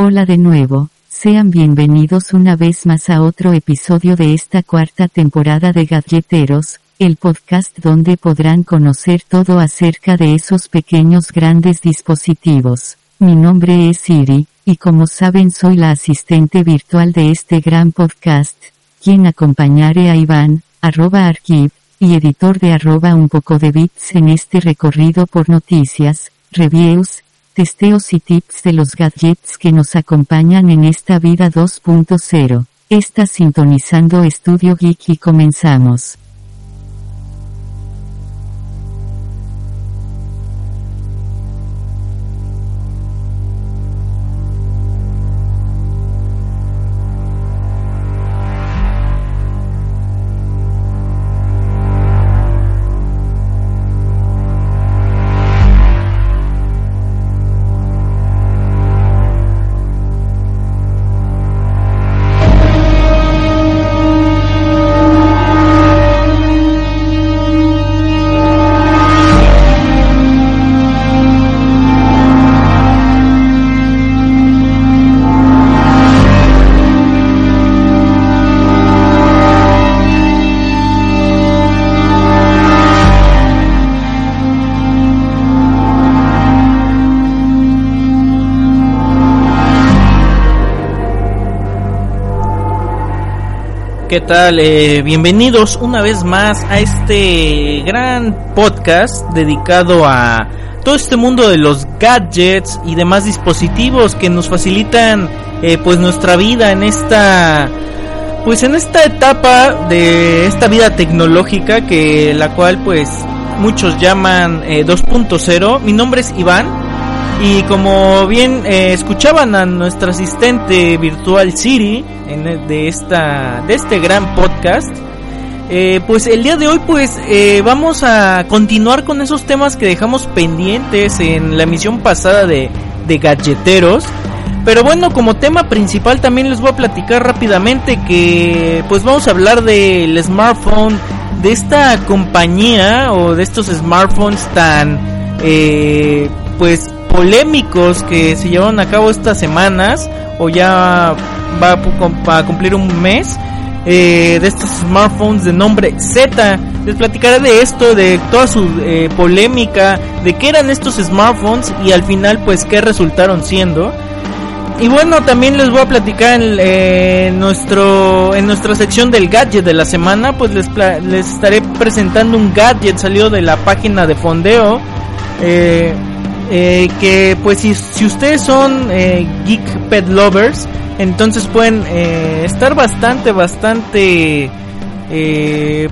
Hola de nuevo, sean bienvenidos una vez más a otro episodio de esta cuarta temporada de Gadgeteros, el podcast donde podrán conocer todo acerca de esos pequeños grandes dispositivos. Mi nombre es Siri, y como saben soy la asistente virtual de este gran podcast, quien acompañaré a Iván, arroba archive, y editor de arroba un poco de bits en este recorrido por noticias, reviews, testeos y tips de los gadgets que nos acompañan en esta vida 2.0. Está sintonizando Estudio Geek y comenzamos. ¿Qué tal? Eh, bienvenidos una vez más a este gran podcast dedicado a todo este mundo de los gadgets y demás dispositivos que nos facilitan eh, pues nuestra vida en esta pues en esta etapa de esta vida tecnológica que la cual pues muchos llaman 2.0. Eh, Mi nombre es Iván y como bien eh, escuchaban a nuestra asistente virtual Siri en, de esta de este gran podcast, eh, pues el día de hoy pues eh, vamos a continuar con esos temas que dejamos pendientes en la emisión pasada de, de Gadgeteros. Pero bueno, como tema principal también les voy a platicar rápidamente que pues vamos a hablar del smartphone de esta compañía o de estos smartphones tan pues polémicos que se llevaron a cabo estas semanas o ya va a cumplir un mes eh, de estos smartphones de nombre Z. Les platicaré de esto, de toda su eh, polémica, de qué eran estos smartphones y al final pues qué resultaron siendo. Y bueno, también les voy a platicar en, nuestro en nuestra sección del gadget de la semana, pues les, les estaré presentando un gadget salido de la página de fondeo. Eh, eh, que pues si, si ustedes son eh, geek pet lovers, entonces pueden eh, estar bastante, bastante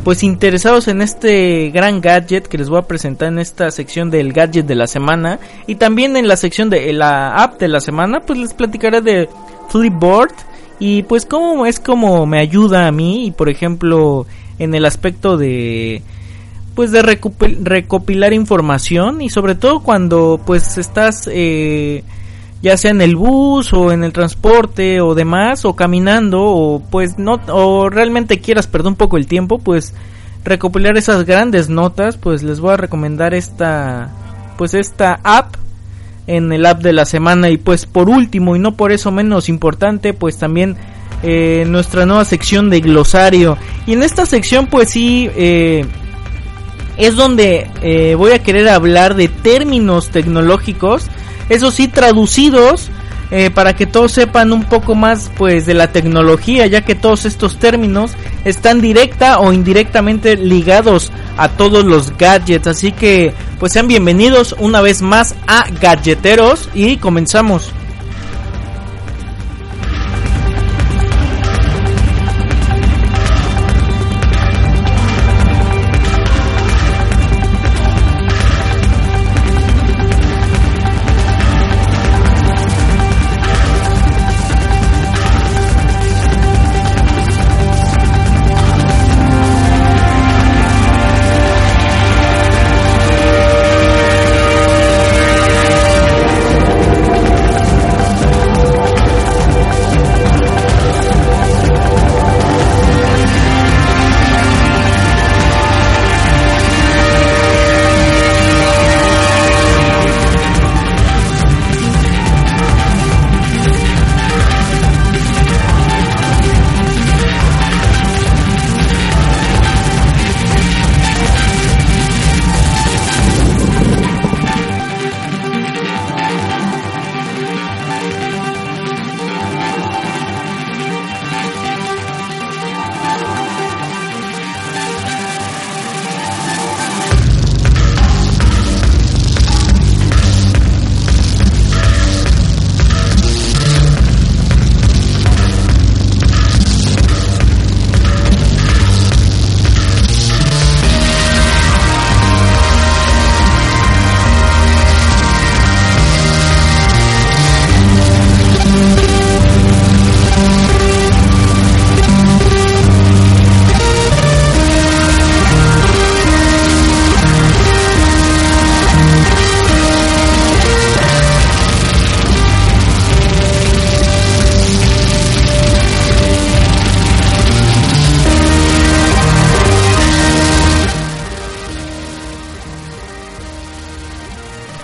pues interesados en este gran gadget que les voy a presentar en esta sección del gadget de la semana. Y también en la sección de la app de la semana pues les platicaré de Flipboard. Y pues cómo es como me ayuda a mí. Y por ejemplo en el aspecto de pues de recopilar información y sobre todo cuando pues estás eh, ya sea en el bus o en el transporte o demás o caminando o pues no o realmente quieras perder un poco el tiempo pues recopilar esas grandes notas pues les voy a recomendar esta pues esta app en el app de la semana. Y pues por último y no por eso menos importante pues también eh, nuestra nueva sección de glosario. Y en esta sección pues sí eh, es donde eh, voy a querer hablar de términos tecnológicos, eso sí traducidos eh, para que todos sepan un poco más pues de la tecnología, ya que todos estos términos están directa o indirectamente ligados a todos los gadgets, así que pues sean bienvenidos una vez más a Gadgeteros y comenzamos.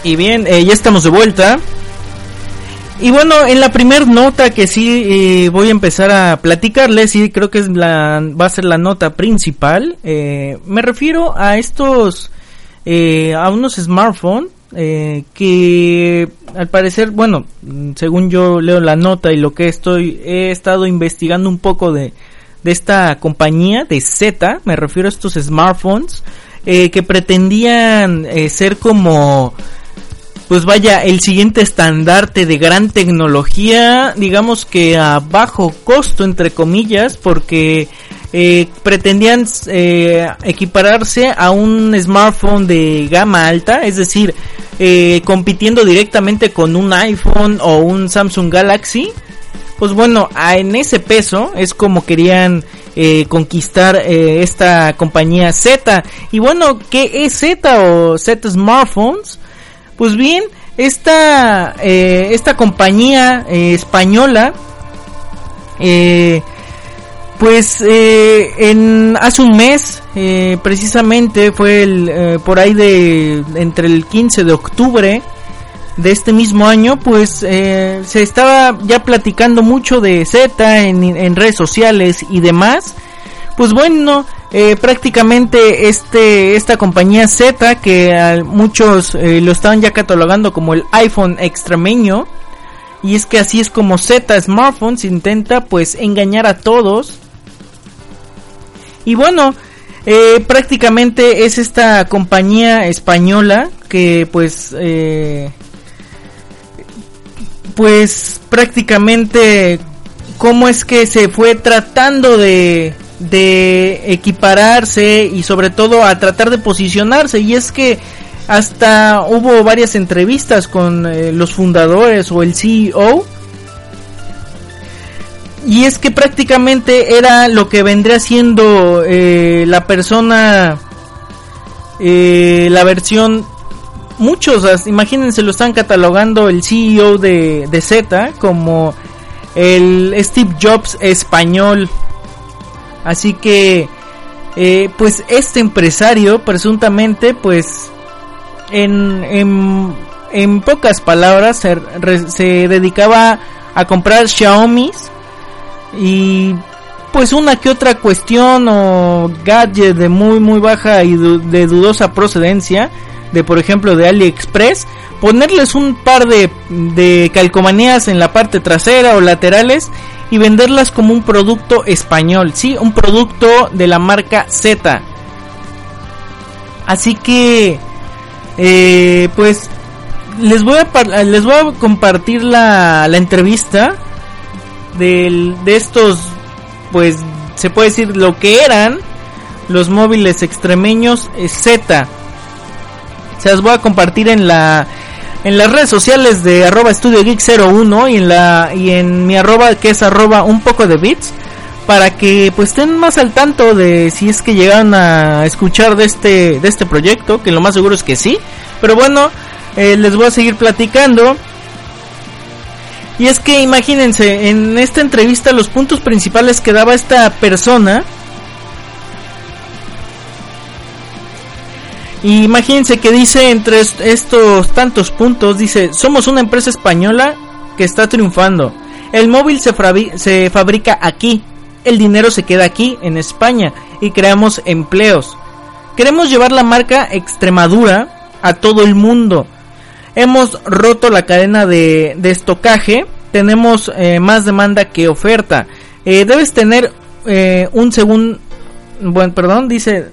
Y bien, eh, ya estamos de vuelta. Y bueno, en la primer nota que sí eh, voy a empezar a platicarles, y creo que es la, va a ser la nota principal, eh, me refiero a estos, a unos smartphones que al parecer, bueno, según yo leo la nota y lo que estoy, he estado investigando un poco de, de esta compañía, de Z, me refiero a estos smartphones, que pretendían ser como pues vaya, el siguiente estandarte de gran tecnología, digamos que a bajo costo, entre comillas, porque eh, pretendían eh, equipararse a un smartphone de gama alta, es decir, eh, compitiendo directamente con un iPhone o un Samsung Galaxy. Pues bueno, en ese peso es como querían conquistar esta compañía Z. Y bueno, ¿qué es Z o Z Smartphones? Pues bien, esta, eh, esta compañía eh, española, eh, pues en, hace un mes, precisamente fue el, por ahí de entre el 15 de octubre de este mismo año, pues se estaba ya platicando mucho de Z en, en redes sociales y demás. Pues bueno, eh, prácticamente este esta compañía Z que muchos eh, lo estaban ya catalogando como el iPhone extremeño y es que así es como Z Smartphones intenta pues engañar a todos. Y bueno eh, prácticamente es esta compañía española que pues pues prácticamente cómo es que se fue tratando de de equipararse y sobre todo a tratar de posicionarse. Y es que hasta hubo varias entrevistas con eh, los fundadores o el CEO y es que prácticamente era lo que vendría siendo eh, la persona eh, la versión muchos imagínense lo están catalogando el CEO de, de Z como el Steve Jobs español Así que, eh, pues este empresario presuntamente, pues, en, en, en pocas palabras, se, dedicaba a comprar Xiaomi y pues una que otra cuestión o gadget de muy muy baja y de dudosa procedencia, de por ejemplo de AliExpress, ponerles un par de calcomanías en la parte trasera o laterales y venderlas como un producto español, sí, un producto de la marca Z. Así que, eh, pues, les voy a les voy a compartir la, la entrevista de estos, pues, se puede decir lo que eran los móviles extremeños eh, Z. Se las voy a compartir en la en las redes sociales de arroba estudio geek 01 y en la y en mi arroba que es arroba un poco de bits para que pues estén más al tanto de si es que llegan a escuchar de este de este proyecto que lo más seguro es que sí. Pero bueno eh, les voy a seguir platicando. Y es que imagínense en esta entrevista los puntos principales que daba esta persona Y imagínense que dice entre estos tantos puntos, dice, somos una empresa española que está triunfando. El móvil se, fabrica aquí, el dinero se queda aquí, en España, y creamos empleos. Queremos llevar la marca Extremadura a todo el mundo. Hemos roto la cadena de, de estocaje, tenemos eh, más demanda que oferta. Eh, debes tener eh, un segundo, bueno, perdón, dice,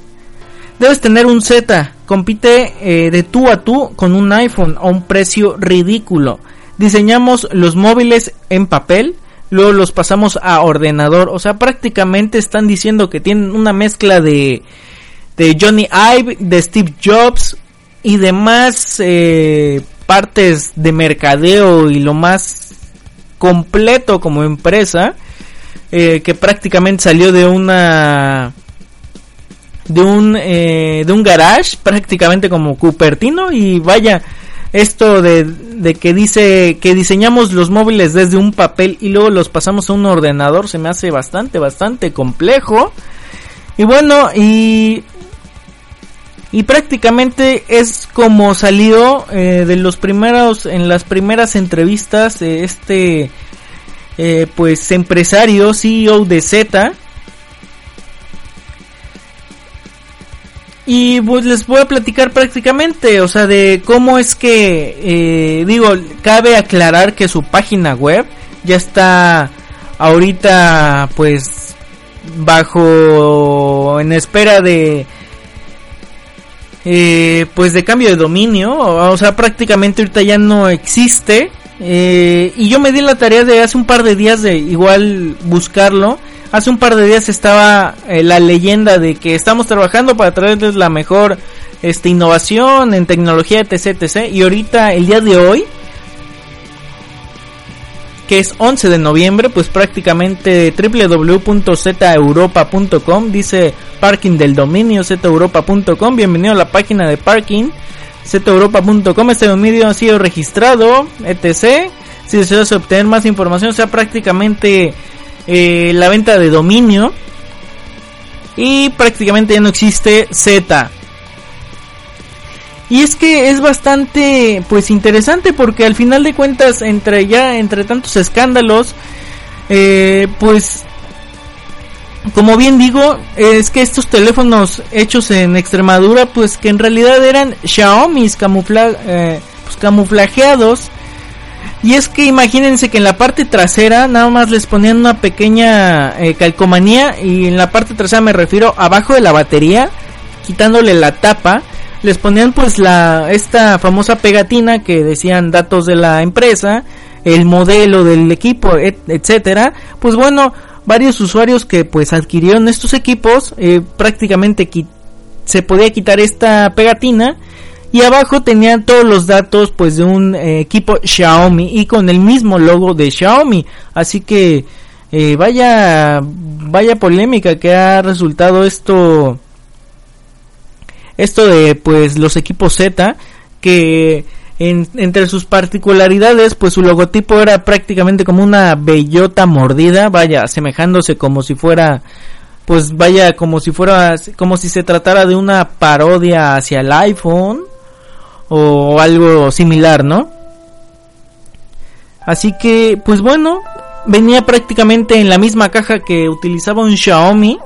debes tener un Z compite eh, de tú a tú con un iPhone a un precio ridículo. Diseñamos los móviles en papel, luego los pasamos a ordenador. O sea, prácticamente están diciendo que tienen una mezcla de, de Johnny Ive, de Steve Jobs y demás eh, partes de mercadeo y lo más completo como empresa. Eh, que prácticamente salió de una de un, eh, de un garage prácticamente como Cupertino y vaya esto de, de, que dice que diseñamos los móviles desde un papel y luego los pasamos a un ordenador se me hace bastante bastante complejo. Y bueno y y prácticamente es como salió eh, de los primeros en las primeras entrevistas este eh, pues empresario CEO de Z y pues les voy a platicar prácticamente o sea de cómo es que eh, digo cabe aclarar que su página web ya está ahorita pues bajo en espera de eh, pues de cambio de dominio, o, sea, prácticamente ahorita ya no existe. Eh, y yo me di la tarea de hace un par de días de igual buscarlo. Hace un par de días estaba eh, la leyenda de que estamos trabajando para traerles la mejor este, innovación en tecnología, etc. Y ahorita, el día de hoy, que es 11 de noviembre, pues prácticamente www.zeuropa.com dice parking del dominio zeuropa.com. Bienvenido a la página de parking zeuropa.com. Este dominio ha sido registrado, etc. Si deseas obtener más información, sea, prácticamente eh, la venta de dominio. Y prácticamente ya no existe Z. Y es que es bastante pues interesante porque al final de cuentas entre ya entre tantos escándalos eh, pues como bien digo es que estos teléfonos hechos en Extremadura pues que en realidad eran Xiaomi camufla eh, pues, camuflajeados y es que imagínense que en la parte trasera nada más les ponían una pequeña eh, calcomanía y en la parte trasera me refiero abajo de la batería quitándole la tapa les ponían pues la esta famosa pegatina que decían datos de la empresa, el modelo del equipo, etcétera. Pues bueno, varios usuarios que pues adquirieron estos equipos eh, prácticamente se podía quitar esta pegatina y abajo tenían todos los datos pues de un eh, equipo Xiaomi y con el mismo logo de Xiaomi. Así que eh, vaya vaya polémica que ha resultado esto esto de pues los equipos Z que entre sus particularidades pues su logotipo era prácticamente como una bellota mordida vaya asemejándose como si fuera pues vaya como si fuera como si se tratara de una parodia hacia el iPhone o algo similar no así que pues bueno venía prácticamente en la misma caja que utilizaba un Xiaomi.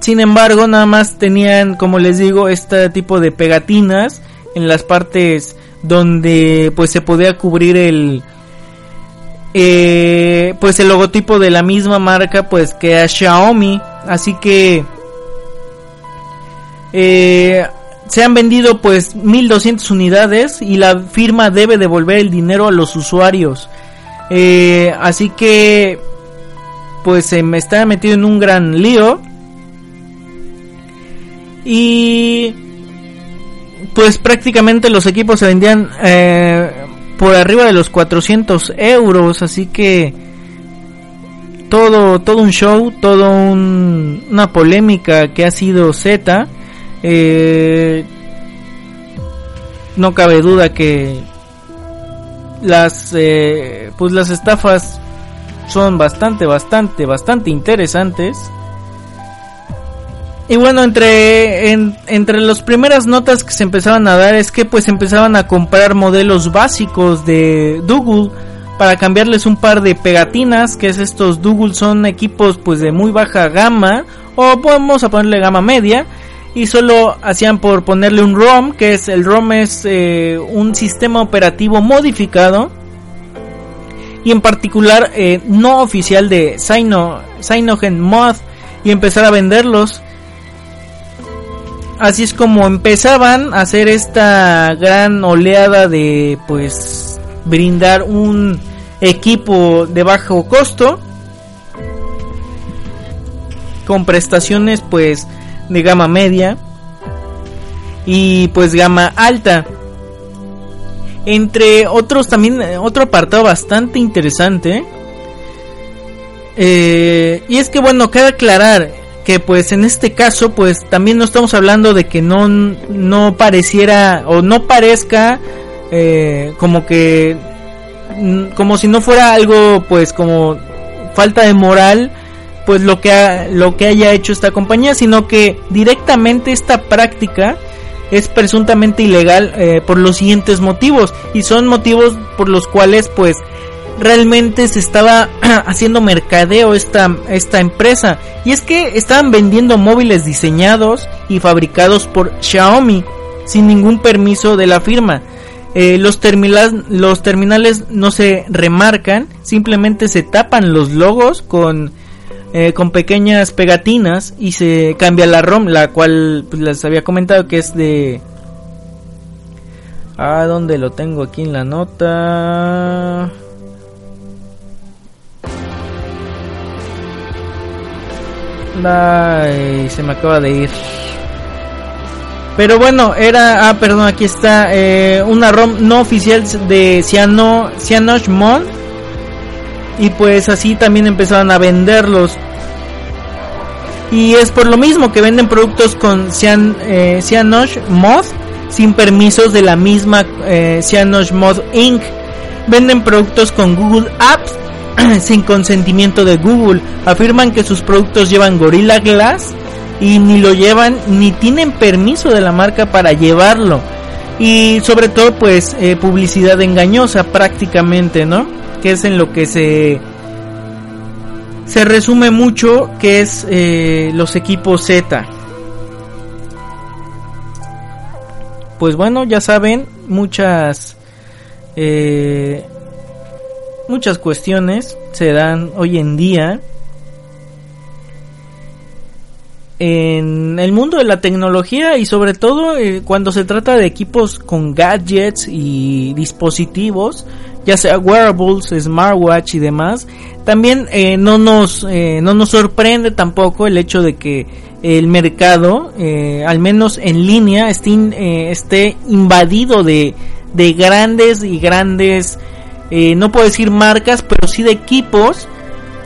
Sin embargo, nada más tenían, como les digo, este tipo de pegatinas en las partes donde pues se podía cubrir el eh, pues el logotipo de la misma marca pues que a Xiaomi. Así que eh, se han vendido pues 1200 unidades y la firma debe devolver el dinero a los usuarios eh, así que pues se me está metido en un gran lío y pues prácticamente los equipos se vendían eh, por arriba de los 400 euros, así que todo, todo un show, todo una polémica que ha sido Z. Eh, no cabe duda que las eh, pues las estafas son bastante bastante bastante interesantes. Y bueno, entre, entre las primeras notas que se empezaban a dar es que pues empezaban a comprar modelos básicos de Google para cambiarles un par de pegatinas, que es estos Google son equipos pues de muy baja gama o vamos a ponerle gama media y solo hacían por ponerle un ROM, que es el ROM es eh, un sistema operativo modificado y en particular eh, no oficial de Cyno, Cyanogen Mod y empezar a venderlos. Así es como empezaban a hacer esta gran oleada de pues brindar un equipo de bajo costo con prestaciones pues de gama media y pues gama alta. Entre otros también otro apartado bastante interesante eh, y es que bueno cabe aclarar que pues en este caso pues también no estamos hablando de que no, no pareciera o no parezca eh, como que como si no fuera algo pues como falta de moral pues lo que lo que haya hecho esta compañía, sino que directamente esta práctica es presuntamente ilegal eh, por los siguientes motivos y son motivos por los cuales pues realmente se estaba haciendo mercadeo esta, esta empresa y es que estaban vendiendo móviles diseñados y fabricados por Xiaomi sin ningún permiso de la firma. Eh, los, los terminales no se remarcan, simplemente se tapan los logos con, eh, con pequeñas pegatinas y se cambia la ROM, la cual pues, les había comentado que es de... Ah, ¿dónde lo tengo? Aquí en la nota. Ay, se me acaba de ir. Pero bueno, era, ah, perdón, aquí está, eh, una ROM no oficial de Ciano, Cyanosh Mod. Y pues así también empezaron a venderlos. Y es por lo mismo que venden productos con Cian, eh, Cyanosh Mod sin permisos de la misma eh, Cyanosh Mod Inc. Venden productos con Google Apps sin consentimiento de Google. Afirman que sus productos llevan Gorilla Glass y ni lo llevan ni tienen permiso de la marca para llevarlo. Y sobre todo pues eh, publicidad engañosa prácticamente, ¿no? Que es en lo que se se resume mucho que es eh, los equipos Z. Pues bueno, ya saben, muchas eh, muchas cuestiones se dan hoy en día en el mundo de la tecnología y sobre todo eh, cuando se trata de equipos con gadgets y dispositivos ya sea wearables, smartwatch y demás también eh, no nos eh, no nos sorprende tampoco el hecho de que el mercado al menos en línea esté, esté invadido de, de grandes y grandes eh, no puedo decir marcas, pero sí de equipos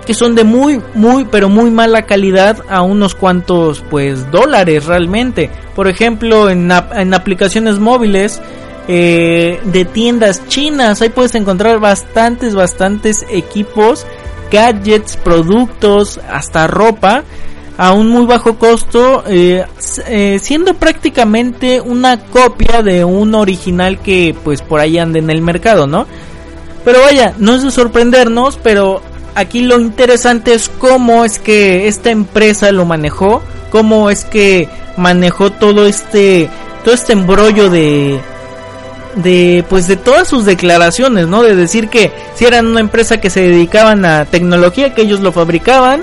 que son de muy, muy, pero muy mala calidad a unos cuantos, pues, dólares realmente. Por ejemplo, en, en aplicaciones móviles eh, de tiendas chinas, ahí puedes encontrar bastantes, bastantes equipos, gadgets, productos, hasta ropa a un muy bajo costo, eh, siendo prácticamente una copia de un original que pues por ahí anda en el mercado, ¿no? Pero vaya, no es de sorprendernos, pero aquí lo interesante es cómo es que esta empresa lo manejó, cómo es que manejó todo este todo este embrollo de de pues de todas sus declaraciones, ¿no? De decir que si eran una empresa que se dedicaban a tecnología, que ellos lo fabricaban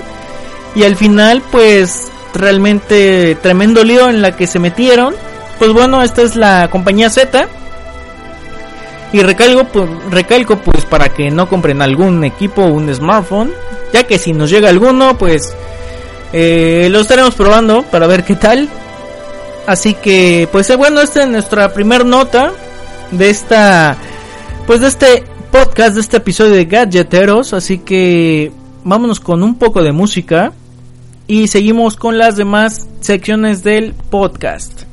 y al final pues realmente tremendo lío en la que se metieron. Pues bueno, esta es la compañía Z y recalco, pues, recalco pues para que no compren algún equipo o un smartphone, ya que si nos llega alguno pues eh, lo estaremos probando para ver qué tal. Así que pues eh, bueno, esta es nuestra primer nota de esta pues de este podcast, de este episodio de Gadgeteros, así que vámonos con un poco de música y seguimos con las demás secciones del. Podcast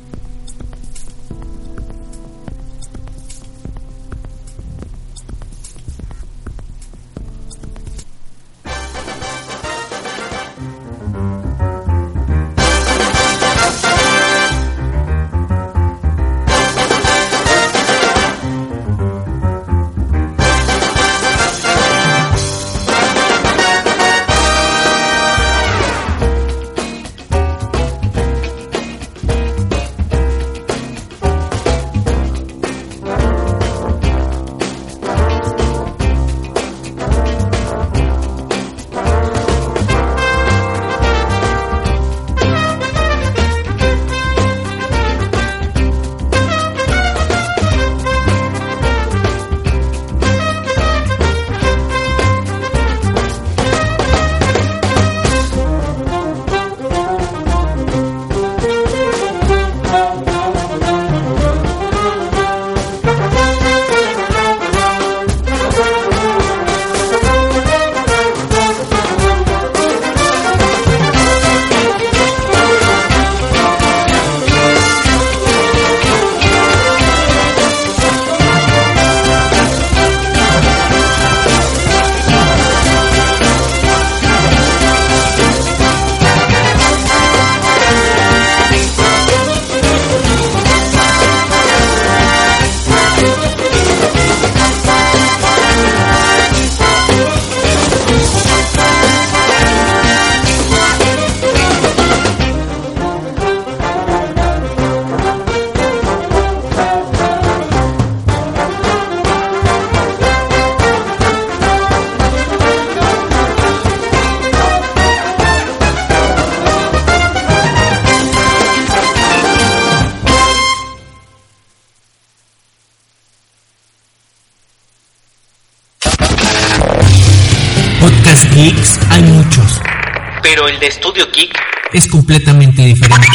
de Estudio Geek es completamente diferente.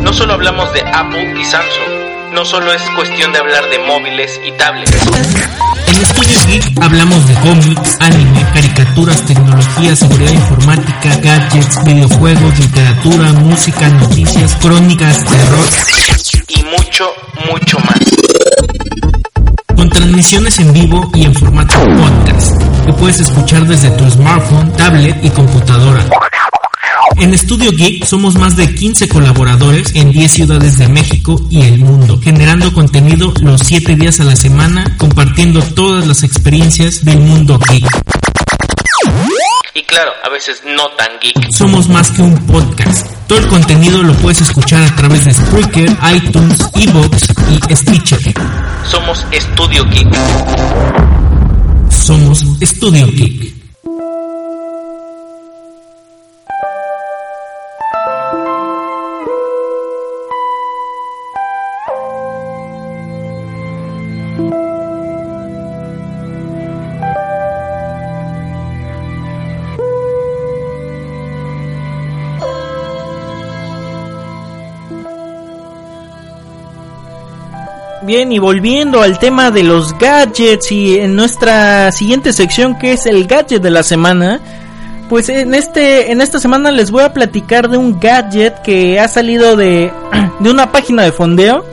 No solo hablamos de Apple y Samsung, no solo es cuestión de hablar de móviles y tablets. En Estudio Geek hablamos de cómics, anime, caricaturas, tecnología, seguridad informática, gadgets, videojuegos, literatura, música, noticias, crónicas, terror y mucho, mucho más. Con transmisiones en vivo y en formato podcast que puedes escuchar desde tu smartphone, tablet y computadora. En Estudio Geek somos más de 15 colaboradores en 10 ciudades de México y el mundo, generando contenido los 7 días a la semana, compartiendo todas las experiencias del mundo geek. Y claro, a veces no tan geek. Somos más que un podcast. Todo el contenido lo puedes escuchar a través de Spreaker, iTunes, Evox y Stitcher. Somos Estudio Geek. Somos Estudio Geek. Y volviendo al tema de los gadgets y en nuestra siguiente sección que es el gadget de la semana, pues en este en esta semana les voy a platicar de un gadget que ha salido de de una página de fondeo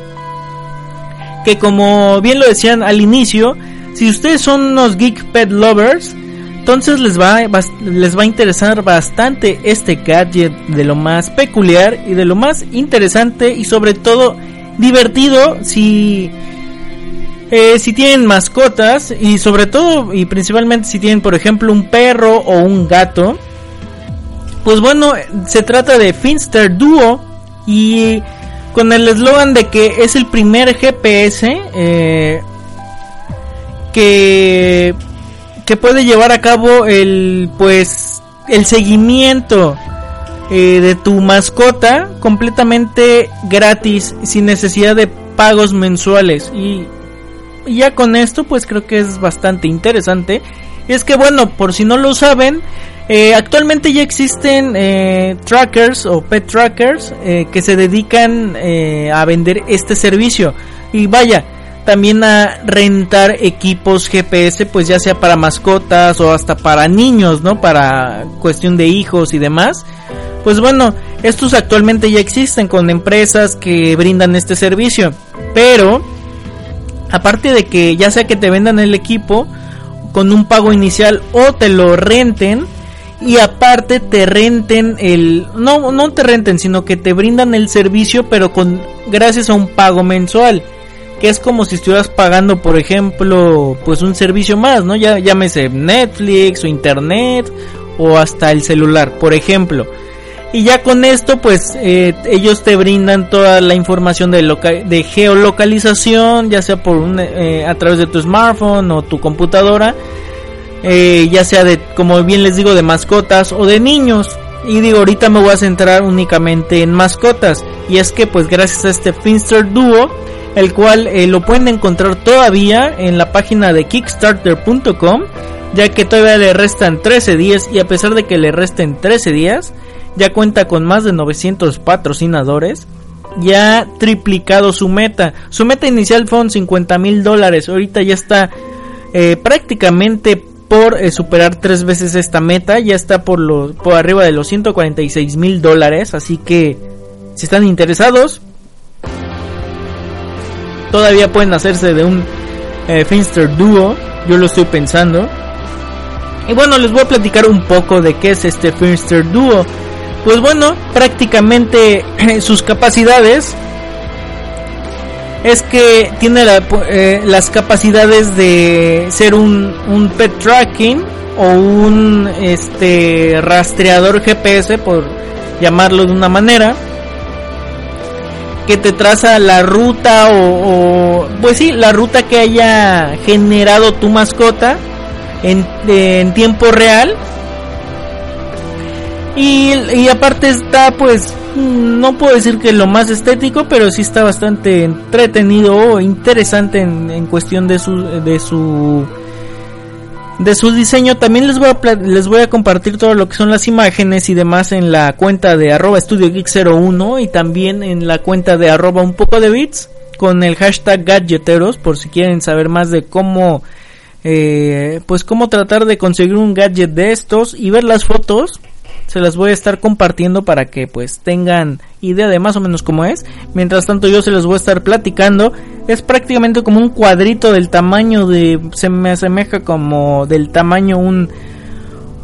que como bien lo decían al inicio, si ustedes son unos geek pet lovers, entonces les va, les va a interesar bastante este gadget de lo más peculiar y de lo más interesante y sobre todo divertido si eh, si tienen mascotas y sobre todo y principalmente si tienen por ejemplo un perro o un gato pues bueno se trata de Finster Duo y con el eslogan de que es el primer GPS eh, que que puede llevar a cabo el pues el seguimiento eh, de tu mascota completamente gratis sin necesidad de pagos mensuales. Y, ya con esto pues creo que es bastante interesante. Es que bueno por si no lo saben eh, actualmente ya existen eh, trackers o pet trackers que se dedican a vender este servicio. Y vaya también a rentar equipos GPS pues ya sea para mascotas o hasta para niños no para cuestión de hijos y demás. Pues bueno, estos actualmente ya existen con empresas que brindan este servicio. Pero, aparte de que ya sea que te vendan el equipo con un pago inicial o te lo renten, y aparte te renten el no no te renten sino que te brindan el servicio pero con gracias a un pago mensual que es como si estuvieras pagando por ejemplo pues un servicio más no ya llámese Netflix o internet o hasta el celular por ejemplo. Y ya con esto pues eh, ellos te brindan toda la información de, geolocalización ya sea por un, eh, a través de tu smartphone o tu computadora eh, ya sea de como bien les digo de mascotas o de niños y digo ahorita me voy a centrar únicamente en mascotas y es que pues gracias a este Finster Duo el cual lo pueden encontrar todavía en la página de kickstarter.com ya que todavía le restan 13 días y a pesar de que le resten 13 días ya cuenta con más de 900 patrocinadores, ya ha triplicado su meta. Su meta inicial fueron 50 mil dólares, ahorita ya está eh, prácticamente por eh, superar tres veces esta meta, ya está por, los, por arriba de los 146 mil dólares, así que si están interesados, todavía pueden hacerse de un eh, Finster Duo, yo lo estoy pensando. Y bueno, les voy a platicar un poco de qué es este Finster Duo. Pues bueno, prácticamente sus capacidades es que tiene eh, las capacidades de ser un, pet tracking o un este rastreador GPS por llamarlo de una manera que te traza la ruta o, pues sí la ruta que haya generado tu mascota en, en tiempo real y, aparte está pues no puedo decir que lo más estético, pero sí está bastante entretenido o interesante en, cuestión de su de su de su diseño. También les voy a les voy a compartir todo lo que son las imágenes y demás en la cuenta de arroba estudio geek 01 y también en la cuenta de arroba un poco de bits con el hashtag gadgeteros por si quieren saber más de cómo eh, pues cómo tratar de conseguir un gadget de estos y ver las fotos se las voy a estar compartiendo para que pues tengan idea de más o menos cómo es. Mientras tanto yo se los voy a estar platicando. Es prácticamente como un cuadrito del tamaño de... Se me asemeja como del tamaño un...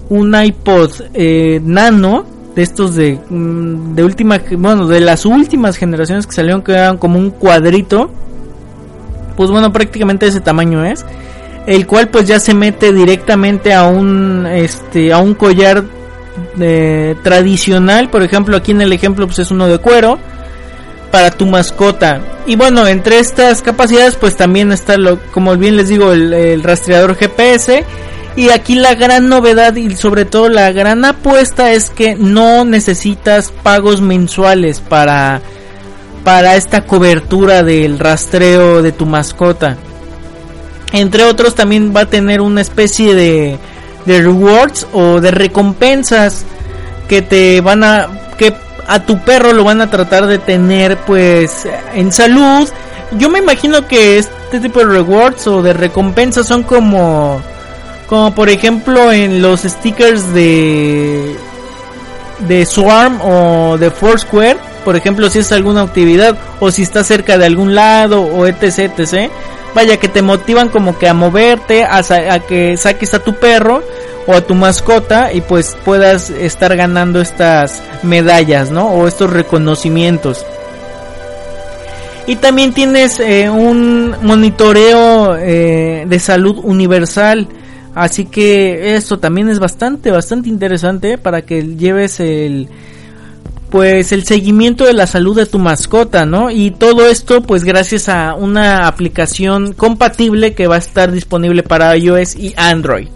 Un iPod eh, nano. De estos de... Mm, de última... Bueno, de las últimas generaciones que salieron que eran como un cuadrito. Pues bueno, prácticamente ese tamaño es. El cual pues ya se mete directamente a un... Este... A un collar tradicional, por ejemplo aquí en el ejemplo pues es uno de cuero para tu mascota. Y bueno, entre estas capacidades pues también está lo, como bien les digo, el, rastreador GPS. Y aquí la gran novedad y sobre todo la gran apuesta es que no necesitas pagos mensuales para, para esta cobertura del rastreo de tu mascota. Entre otros también va a tener una especie de, de rewards o de recompensas que te van a que a tu perro lo van a tratar de tener pues en salud. Yo me imagino que este tipo de rewards o de recompensas son como como por ejemplo en los stickers de de Swarm o de Foursquare, por ejemplo, si es alguna actividad o si estás cerca de algún lado o etc, etc vaya que te motivan como que a moverte, a, que saques a tu perro o a tu mascota y pues puedas estar ganando estas medallas, ¿no? O estos reconocimientos. Y también tienes eh, un monitoreo eh, de salud universal. Así que esto también es bastante, bastante interesante para que lleves el, pues el seguimiento de la salud de tu mascota, ¿no? Y todo esto pues gracias a una aplicación compatible que va a estar disponible para iOS y Android.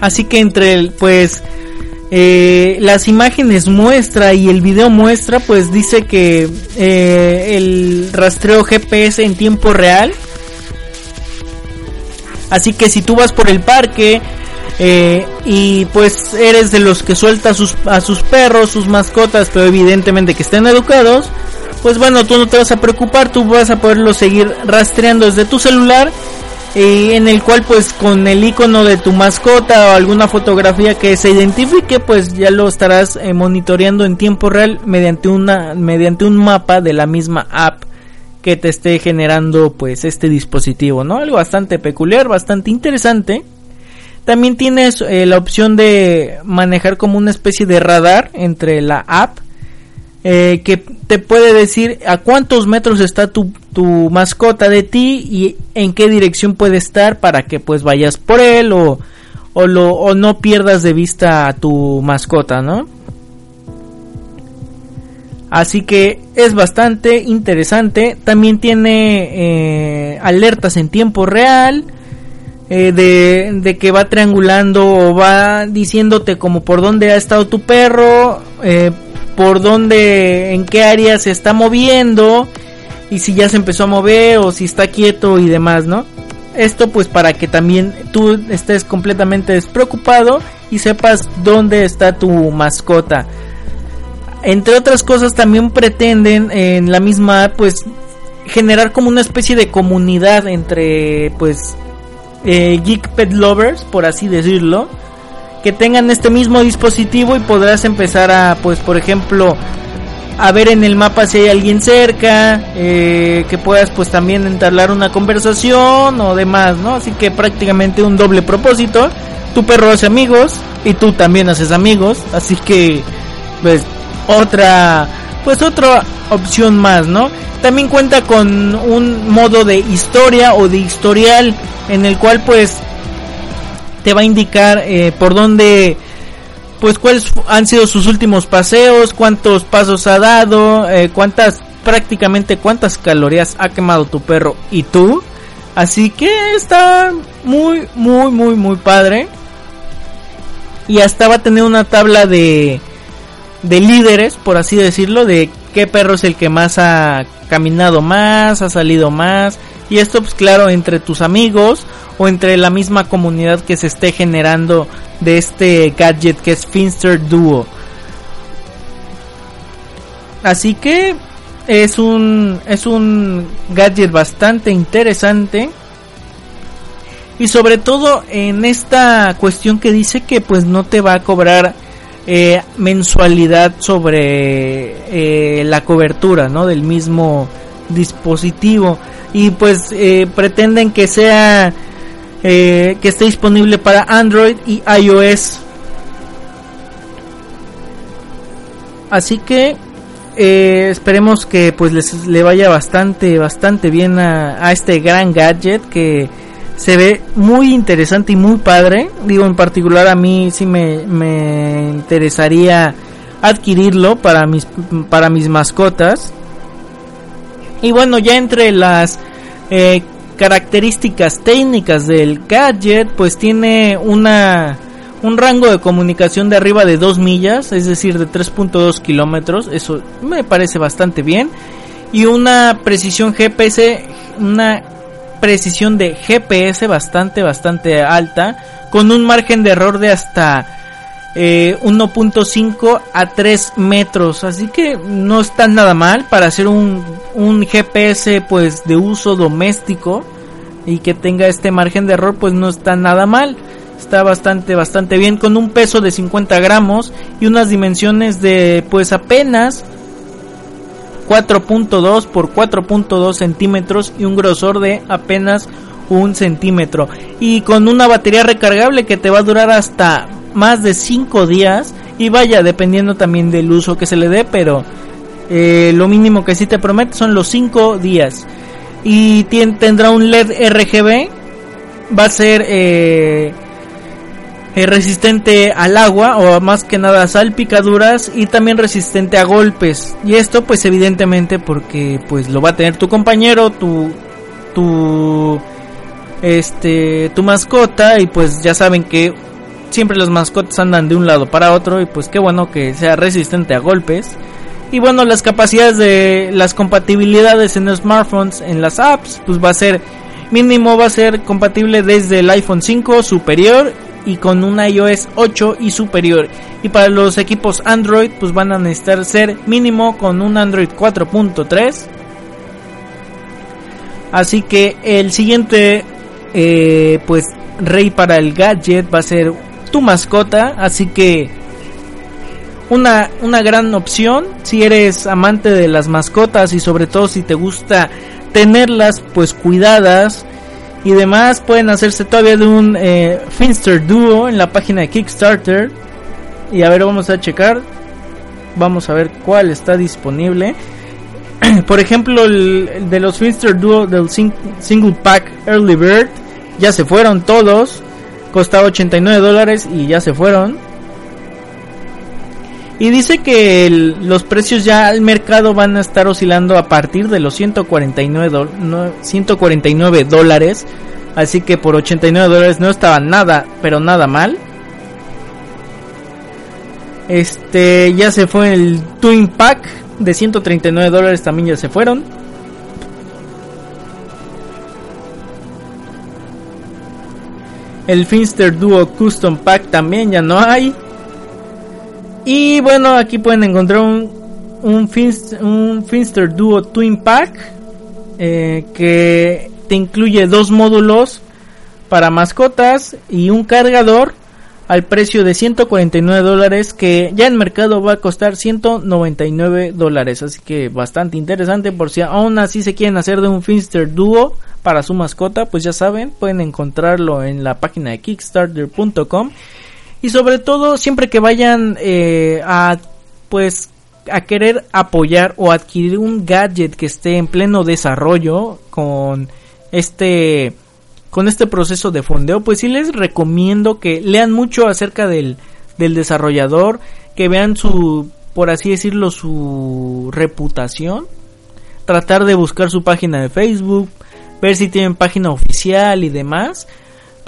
Así que entre el, pues eh, las imágenes muestra y el video muestra, pues dice que eh, el rastreo GPS en tiempo real. Así que si tú vas por el parque eh, y pues eres de los que suelta a sus, a sus perros, sus mascotas, pero evidentemente que estén educados, pues bueno, tú no te vas a preocupar, tú vas a poderlo seguir rastreando desde tu celular, en el cual pues con el icono de tu mascota o alguna fotografía que se identifique, pues ya lo estarás eh, monitoreando en tiempo real mediante una mediante un mapa de la misma app que te esté generando pues este dispositivo, ¿no? Algo bastante peculiar, bastante interesante. También tienes eh, la opción de manejar como una especie de radar entre la app eh, que te puede decir a cuántos metros está tu, tu, mascota de ti y en qué dirección puede estar para que pues vayas por él o, o, lo, o no pierdas de vista a tu mascota, ¿no? Así que es bastante interesante. También tiene eh, alertas en tiempo real eh, de, que va triangulando o va diciéndote como por dónde ha estado tu perro, eh, por dónde, en qué área se está moviendo y si ya se empezó a mover o si está quieto y demás, ¿no? Esto pues para que también tú estés completamente despreocupado y sepas dónde está tu mascota. Entre otras cosas también pretenden en la misma pues generar como una especie de comunidad entre pues eh, geek pet lovers, por así decirlo, que tengan este mismo dispositivo y podrás empezar a, pues, por ejemplo, a ver en el mapa si hay alguien cerca, eh, que puedas, pues, también entablar una conversación o demás, ¿no? Así que prácticamente un doble propósito. Tu perro hace amigos y tú también haces amigos, así que, pues, otra, pues, otra opción más, ¿no? También cuenta con un modo de historia o de historial en el cual pues te va a indicar eh, por dónde pues cuáles han sido sus últimos paseos, cuántos pasos ha dado, eh, cuántas prácticamente cuántas calorías ha quemado tu perro y tú. Así que está muy muy muy muy padre. Y hasta va a tener una tabla de de líderes, por así decirlo, de qué perro es el que más ha caminado más, ha salido más. Y esto pues claro entre tus amigos o entre la misma comunidad que se esté generando de este gadget que es Finster Duo. Así que es un es un gadget bastante interesante y sobre todo en esta cuestión que dice que pues no te va a cobrar eh, mensualidad sobre eh, la cobertura ¿no? del mismo dispositivo y pues eh, pretenden que sea que esté disponible para Android y iOS así que esperemos que pues les le vaya bastante bastante bien a, a este gran gadget que se ve muy interesante y muy padre. Digo, en particular a mí sí me, me interesaría adquirirlo para mis, para mis mascotas. Y bueno, ya entre las eh, características técnicas del gadget, pues tiene una un rango de comunicación de arriba de 2 millas, es decir, de 3.2 kilómetros. Eso me parece bastante bien. Y una precisión GPS, una precisión de GPS bastante, bastante alta, con un margen de error de hasta 1.5 eh, a 3 metros, así que no está nada mal para hacer un, un GPS pues de uso doméstico y que tenga este margen de error pues no está nada mal. Está bastante bastante bien con un peso de 50 gramos y unas dimensiones de pues apenas 4.2 por 4.2 centímetros y un grosor de apenas un centímetro. Y con una batería recargable que te va a durar hasta más de 5 días. Y vaya dependiendo también del uso que se le dé pero eh, lo mínimo que sí te promete son los 5 días. Y tendrá un LED RGB va a ser eh, eh, resistente al agua o más que nada a salpicaduras y también resistente a golpes. Y esto pues evidentemente porque pues lo va a tener tu compañero tu tu este tu mascota y pues ya saben que siempre los mascotas andan de un lado para otro y pues qué bueno que sea resistente a golpes. Y bueno las capacidades de las compatibilidades en los smartphones en las apps pues va a ser mínimo va a ser compatible desde el iPhone 5 superior y con un iOS 8 y superior. Y para los equipos Android pues van a necesitar ser mínimo con un Android 4.3. Así que el siguiente eh, pues rey para el gadget va a ser tu mascota. Así que una, una gran opción si eres amante de las mascotas y sobre todo si te gusta tenerlas pues cuidadas y demás pueden hacerse todavía de un eh, Finster Duo en la página de Kickstarter. Y a ver, vamos a checar. Vamos a ver cuál está disponible. Por ejemplo, el, de los Finster Duo del Single Pack Early Bird ya se fueron todos. Costaba 89 dólares y ya se fueron. Y dice que los precios ya al mercado van a estar oscilando a partir de los 149, 149 dólares. Así que por 89 dólares no estaba nada, pero nada mal. Este ya se fue el Twin Pack de 139 dólares también ya se fueron. El Finster Duo Custom Pack también ya no hay. Y bueno, aquí pueden encontrar un, un, Finster, Duo Twin Pack eh, que te incluye dos módulos para mascotas y un cargador al precio de 149 dólares que ya en mercado va a costar 199 dólares. Así que bastante interesante por si aún así se quieren hacer de un Finster Duo para su mascota pues ya saben pueden encontrarlo en la página de kickstarter.com y sobre todo siempre que vayan eh, a pues a querer apoyar o adquirir un gadget que esté en pleno desarrollo con este con este proceso de fondeo pues sí les recomiendo que lean mucho acerca del, del desarrollador que vean su por así decirlo su reputación tratar de buscar su página de Facebook ver si tienen página oficial y demás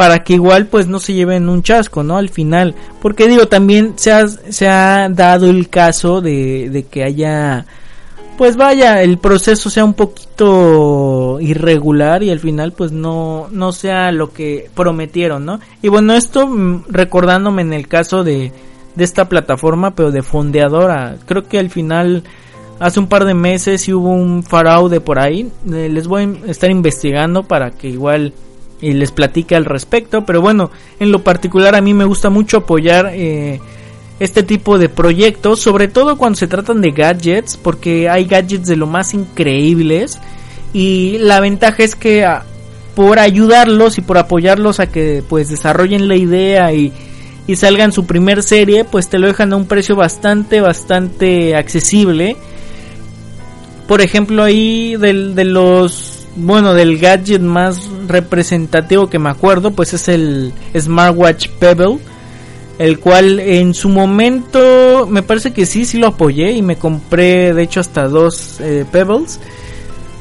para que igual pues no se lleven un chasco, ¿no? Al final, porque digo, también se ha, se ha dado el caso de, de que haya pues vaya, el proceso sea un poquito irregular y al final pues no, no sea lo que prometieron, ¿no? Y bueno, esto mm, recordándome en el caso de, de esta plataforma, pero de fondeadora, creo que al final hace un par de meses y hubo un fraude por ahí, eh, les voy a estar investigando para que igual y les platique al respecto, pero bueno, en lo particular a mí me gusta mucho apoyar eh, este tipo de proyectos, sobre todo cuando se tratan de gadgets, porque hay gadgets de lo más increíbles y la ventaja es que ah, por ayudarlos y por apoyarlos a que pues desarrollen la idea y, y salgan su primer serie, pues te lo dejan a un precio bastante, bastante accesible. Por ejemplo, ahí de los, bueno, del gadget más representativo que me acuerdo, pues es el Smartwatch Pebble el cual en su momento me parece que sí, sí lo apoyé y me compré de hecho hasta dos eh, Pebbles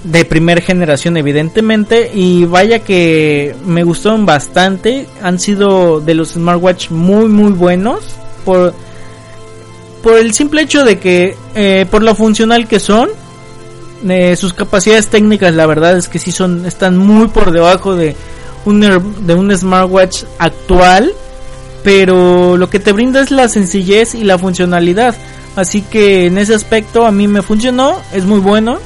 de primera generación evidentemente y vaya que me gustaron bastante, han sido de los smartwatch muy muy buenos por por el simple hecho de que eh, por lo funcional que son eh, sus capacidades técnicas la verdad es que sí son están muy por debajo de un de un smartwatch actual pero lo que te brinda es la sencillez y la funcionalidad. Así que en ese aspecto a mí me funcionó, es muy bueno.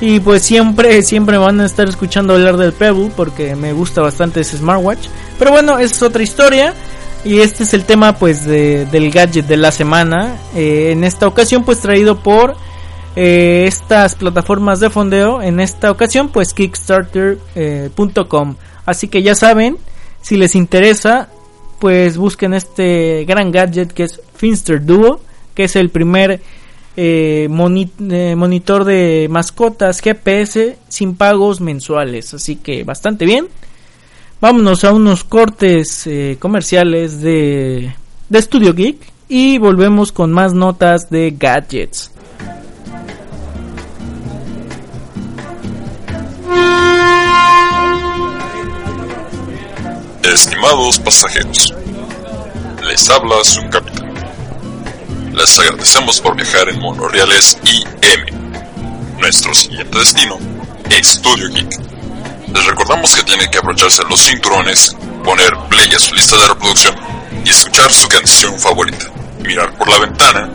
Y pues siempre, siempre van a estar escuchando hablar del Pebble porque me gusta bastante ese smartwatch. Pero bueno, es otra historia. Y este es el tema pues del gadget de la semana. Eh, en esta ocasión pues traído por eh, estas plataformas de fondeo. En esta ocasión pues kickstarter.com. Así que ya saben, si les interesa, pues busquen este gran gadget que es Finster Duo, que es el primer eh, eh, monitor de mascotas GPS sin pagos mensuales. Así que bastante bien. Vámonos a unos cortes eh, comerciales de, de Studio Geek y volvemos con más notas de gadgets. Estimados pasajeros, les habla su capitán. Les agradecemos por viajar en monorreales IM. Nuestro siguiente destino, Estudio Geek. Les recordamos que tienen que abrocharse los cinturones, poner play a su lista de reproducción y escuchar su canción favorita, mirar por la ventana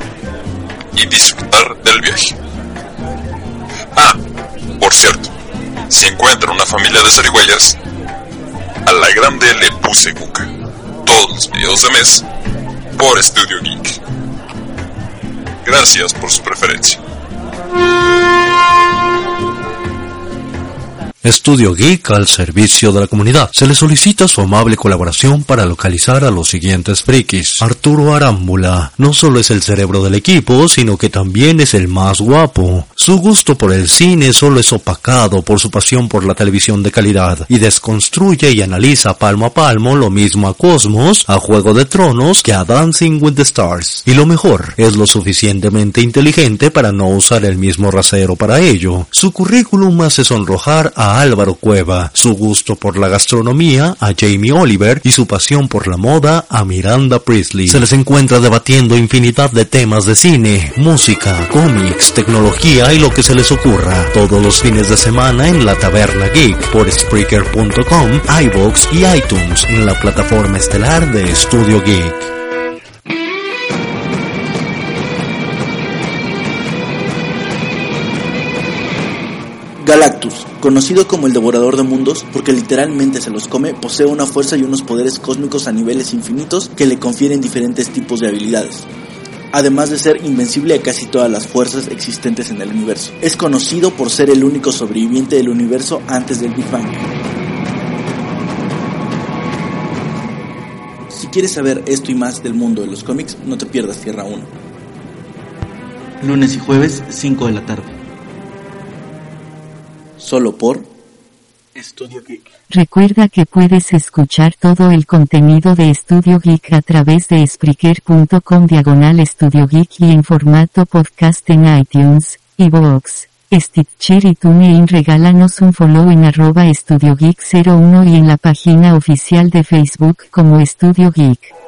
y disfrutar del viaje. Ah, por cierto, si encuentran una familia de zarigüeyas, a la grande le puse buca. Todos los videos de mes por Studio Geek. Gracias por su preferencia. Estudio Geek al servicio de la comunidad. Se le solicita su amable colaboración para localizar a los siguientes frikis. Arturo Arámbula no solo es el cerebro del equipo, sino que también es el más guapo. Su gusto por el cine solo es opacado por su pasión por la televisión de calidad y desconstruye y analiza palmo a palmo lo mismo a Cosmos, a Juego de Tronos que a Dancing with the Stars. Y lo mejor, es lo suficientemente inteligente para no usar el mismo rasero para ello. Su currículum hace sonrojar a Álvaro Cueva, su gusto por la gastronomía a Jamie Oliver y su pasión por la moda a Miranda Priestley. Se les encuentra debatiendo infinidad de temas de cine, música, cómics, tecnología y lo que se les ocurra. Todos los fines de semana en la Taberna Geek por Spreaker.com, iBox y iTunes en la plataforma estelar de Studio Geek. Galactus, conocido como el devorador de mundos porque literalmente se los come, posee una fuerza y unos poderes cósmicos a niveles infinitos que le confieren diferentes tipos de habilidades. Además de ser invencible a casi todas las fuerzas existentes en el universo. Es conocido por ser el único sobreviviente del universo antes del Big Bang. Si quieres saber esto y más del mundo de los cómics, no te pierdas Tierra 1. Lunes y jueves, 5 de la tarde solo por Estudio Geek. Recuerda que puedes escuchar todo el contenido de Estudio Geek a través de Spreaker.com diagonal Estudio Geek y en formato podcast en iTunes, iVoox, Stitcher y TuneIn. Regálanos un follow en arroba Estudio Geek 01 y en la página oficial de Facebook como Estudio Geek.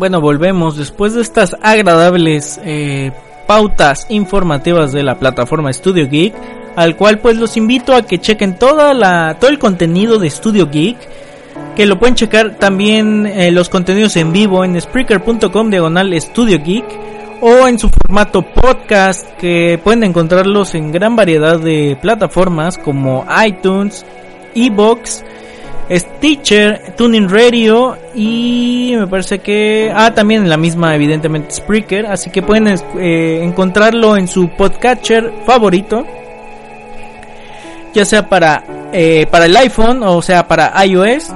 Bueno, volvemos. Después de estas agradables eh, pautas informativas de la plataforma Studio Geek, al cual pues los invito a que chequen toda la, todo el contenido de Studio Geek, que lo pueden checar también eh, los contenidos en vivo en Spreaker.com diagonal Studio Geek o en su formato podcast que pueden encontrarlos en gran variedad de plataformas como iTunes, Evox, Stitcher, Tuning Radio y me parece que ah también la misma evidentemente Spreaker, así que pueden eh, encontrarlo en su podcatcher favorito, ya sea para eh, para el iPhone o sea para iOS,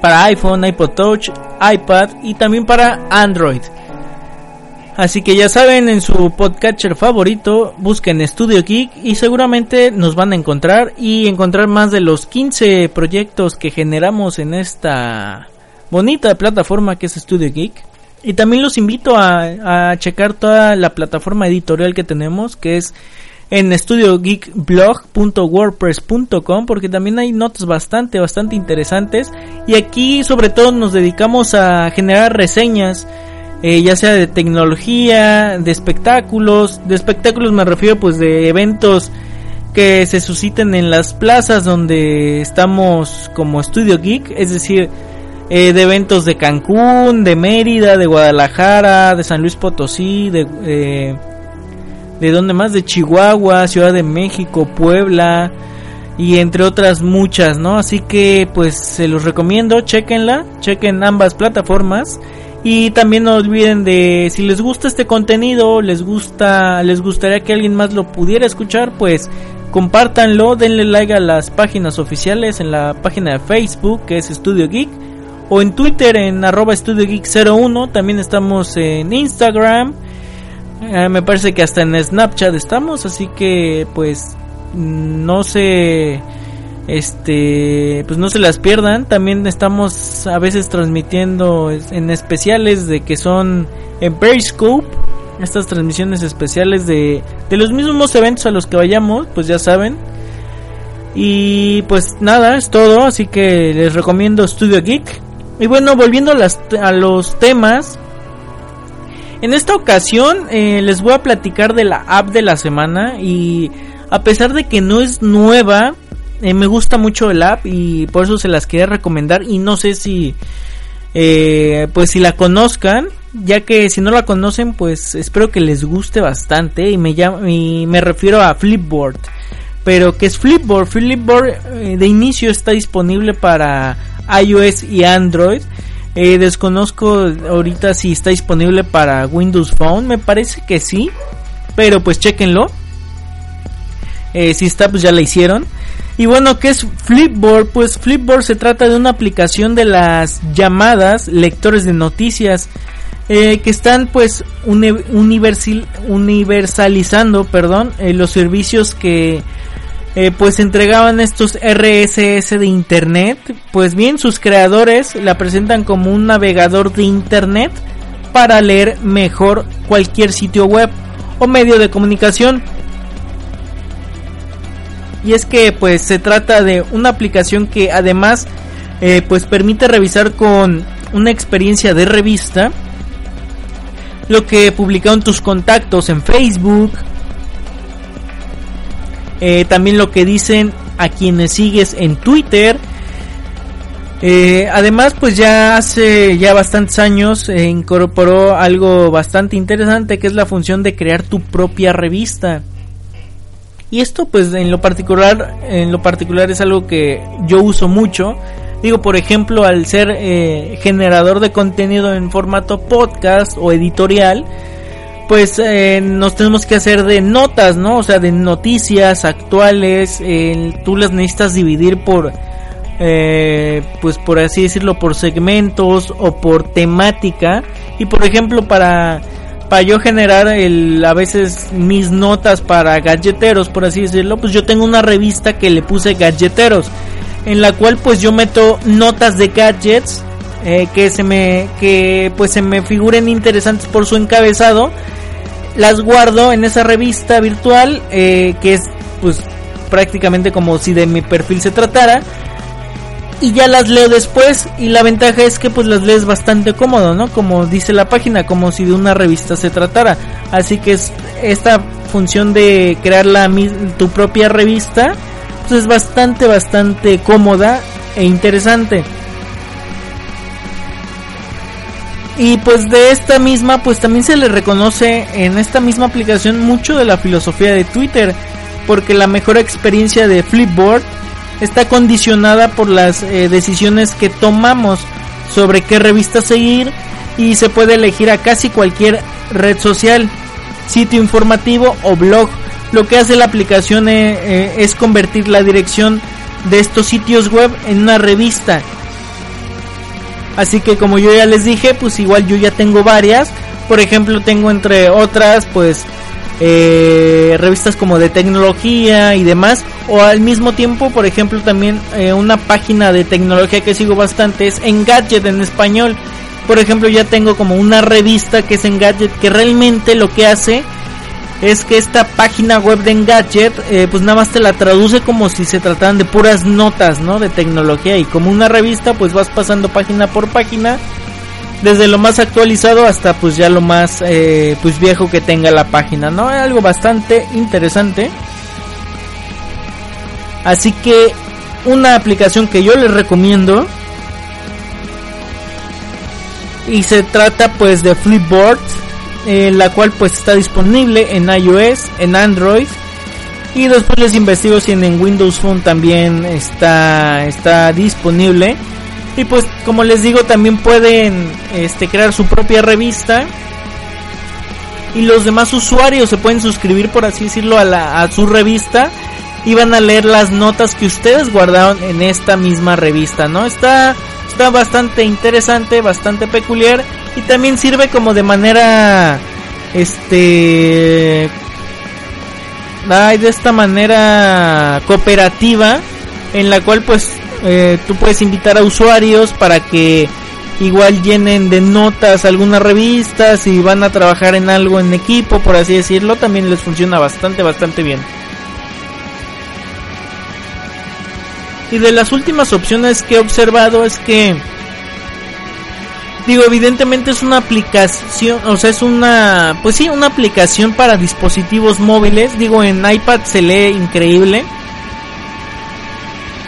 para iPhone, iPod Touch, iPad y también para Android. Así que ya saben, en su podcatcher favorito, busquen Studio Geek y seguramente nos van a encontrar y encontrar más de los 15 proyectos que generamos en esta bonita plataforma que es Studio Geek. Y también los invito a, checar toda la plataforma editorial que tenemos, que es en studiogeekblog.wordpress.com porque también hay notas bastante, bastante interesantes. Y aquí sobre todo nos dedicamos a generar reseñas eh, ya sea de tecnología, de espectáculos, de espectáculos me refiero pues de eventos que se susciten en las plazas donde estamos como Studio Geek, es decir, eh, de eventos de Cancún, de Mérida, de Guadalajara, de San Luis Potosí, de eh, de donde más, de Chihuahua, Ciudad de México, Puebla y entre otras muchas, ¿no? Así que pues se los recomiendo, chequenla, chequen ambas plataformas y también no olviden de si les gusta este contenido, les gusta, les gustaría que alguien más lo pudiera escuchar, pues compártanlo, denle like a las páginas oficiales en la página de Facebook que es Studio Geek o en Twitter en arroba Studio Geek 01, también estamos en Instagram, eh, me parece que hasta en Snapchat estamos, así que pues no sé este pues no se las pierdan. También estamos a veces transmitiendo en especiales de que son en Periscope. Estas transmisiones especiales de, de los mismos eventos a los que vayamos pues ya saben. Y pues nada es todo. Así que les recomiendo Studio Geek. Y bueno volviendo a, las, a los temas. En esta ocasión eh, les voy a platicar de la app de la semana. Y a pesar de que no es nueva eh, me gusta mucho el app y por eso se las quería recomendar y no sé si eh, pues si la conozcan ya que si no la conocen pues espero que les guste bastante y me y me refiero a Flipboard. Pero que es Flipboard Flipboard eh, de inicio está disponible para iOS y Android. Desconozco ahorita si está disponible para Windows Phone me parece que sí pero pues chequenlo si está pues ya la hicieron y bueno, ¿qué es Flipboard? Pues Flipboard se trata de una aplicación de las llamadas lectores de noticias eh, que están pues universalizando, perdón, eh, los servicios que eh, pues entregaban estos RSS de internet. Pues bien, sus creadores la presentan como un navegador de internet para leer mejor cualquier sitio web o medio de comunicación y es que pues se trata de una aplicación que además eh, pues permite revisar con una experiencia de revista lo que publicaron tus contactos en Facebook eh, también lo que dicen a quienes sigues en Twitter. Eh, además pues ya hace ya bastantes años incorporó algo bastante interesante que es la función de crear tu propia revista y esto pues en lo particular, en lo particular es algo que yo uso mucho. Digo, por ejemplo, al ser eh, generador de contenido en formato podcast o editorial, pues eh, nos tenemos que hacer de notas, ¿no? O sea, de noticias actuales. tú las necesitas dividir por, eh, pues por así decirlo, por segmentos o por temática. Y por ejemplo, para para yo generar a veces mis notas para galleteros, por así decirlo, pues yo tengo una revista que le puse galleteros, en la cual pues yo meto notas de gadgets eh, que se me, que pues se me figuren interesantes por su encabezado, las guardo en esa revista virtual eh, que es pues prácticamente como si de mi perfil se tratara y ya las leo después y la ventaja es que pues las lees bastante cómodo, ¿no? Como dice la página, como si de una revista se tratara. Así que es esta función de crear la tu propia revista pues es bastante bastante cómoda e interesante. Y pues de esta misma, pues también se le reconoce en esta misma aplicación mucho de la filosofía de Twitter, porque la mejor experiencia de Flipboard está condicionada por las eh, decisiones que tomamos sobre qué revista seguir y se puede elegir a casi cualquier red social, sitio informativo o blog. Lo que hace la aplicación eh, eh, es convertir la dirección de estos sitios web en una revista. Así que como yo ya les dije, pues igual yo ya tengo varias. Por ejemplo, tengo entre otras, pues eh, revistas como de tecnología y demás o al mismo tiempo por ejemplo también eh, una página de tecnología que sigo bastante es Engadget en español. Por ejemplo ya tengo como una revista que es Engadget que realmente lo que hace es que esta página web de Engadget eh, pues nada más te la traduce como si se trataran de puras notas no de tecnología y como una revista pues vas pasando página por página desde lo más actualizado hasta pues ya lo más eh, pues viejo que tenga la página no es algo bastante interesante. Así que una aplicación que yo les recomiendo y se trata pues de Flipboard eh, la cual pues está disponible en iOS en Android y después les investigo si en Windows Phone también está está disponible y pues como les digo, también pueden este, crear su propia revista. Y los demás usuarios se pueden suscribir, por así decirlo, a, la, a su revista. Y van a leer las notas que ustedes guardaron en esta misma revista, ¿no? Está, está bastante interesante, bastante peculiar. Y también sirve como de manera, este, ay, de esta manera cooperativa en la cual pues eh, tú puedes invitar a usuarios para que igual llenen de notas algunas revistas y van a trabajar en algo en equipo, por así decirlo, también les funciona bastante, bastante bien. Y de las últimas opciones que he observado es que, digo, evidentemente es una aplicación, o sea, es una, pues sí, una aplicación para dispositivos móviles, digo, en iPad se lee increíble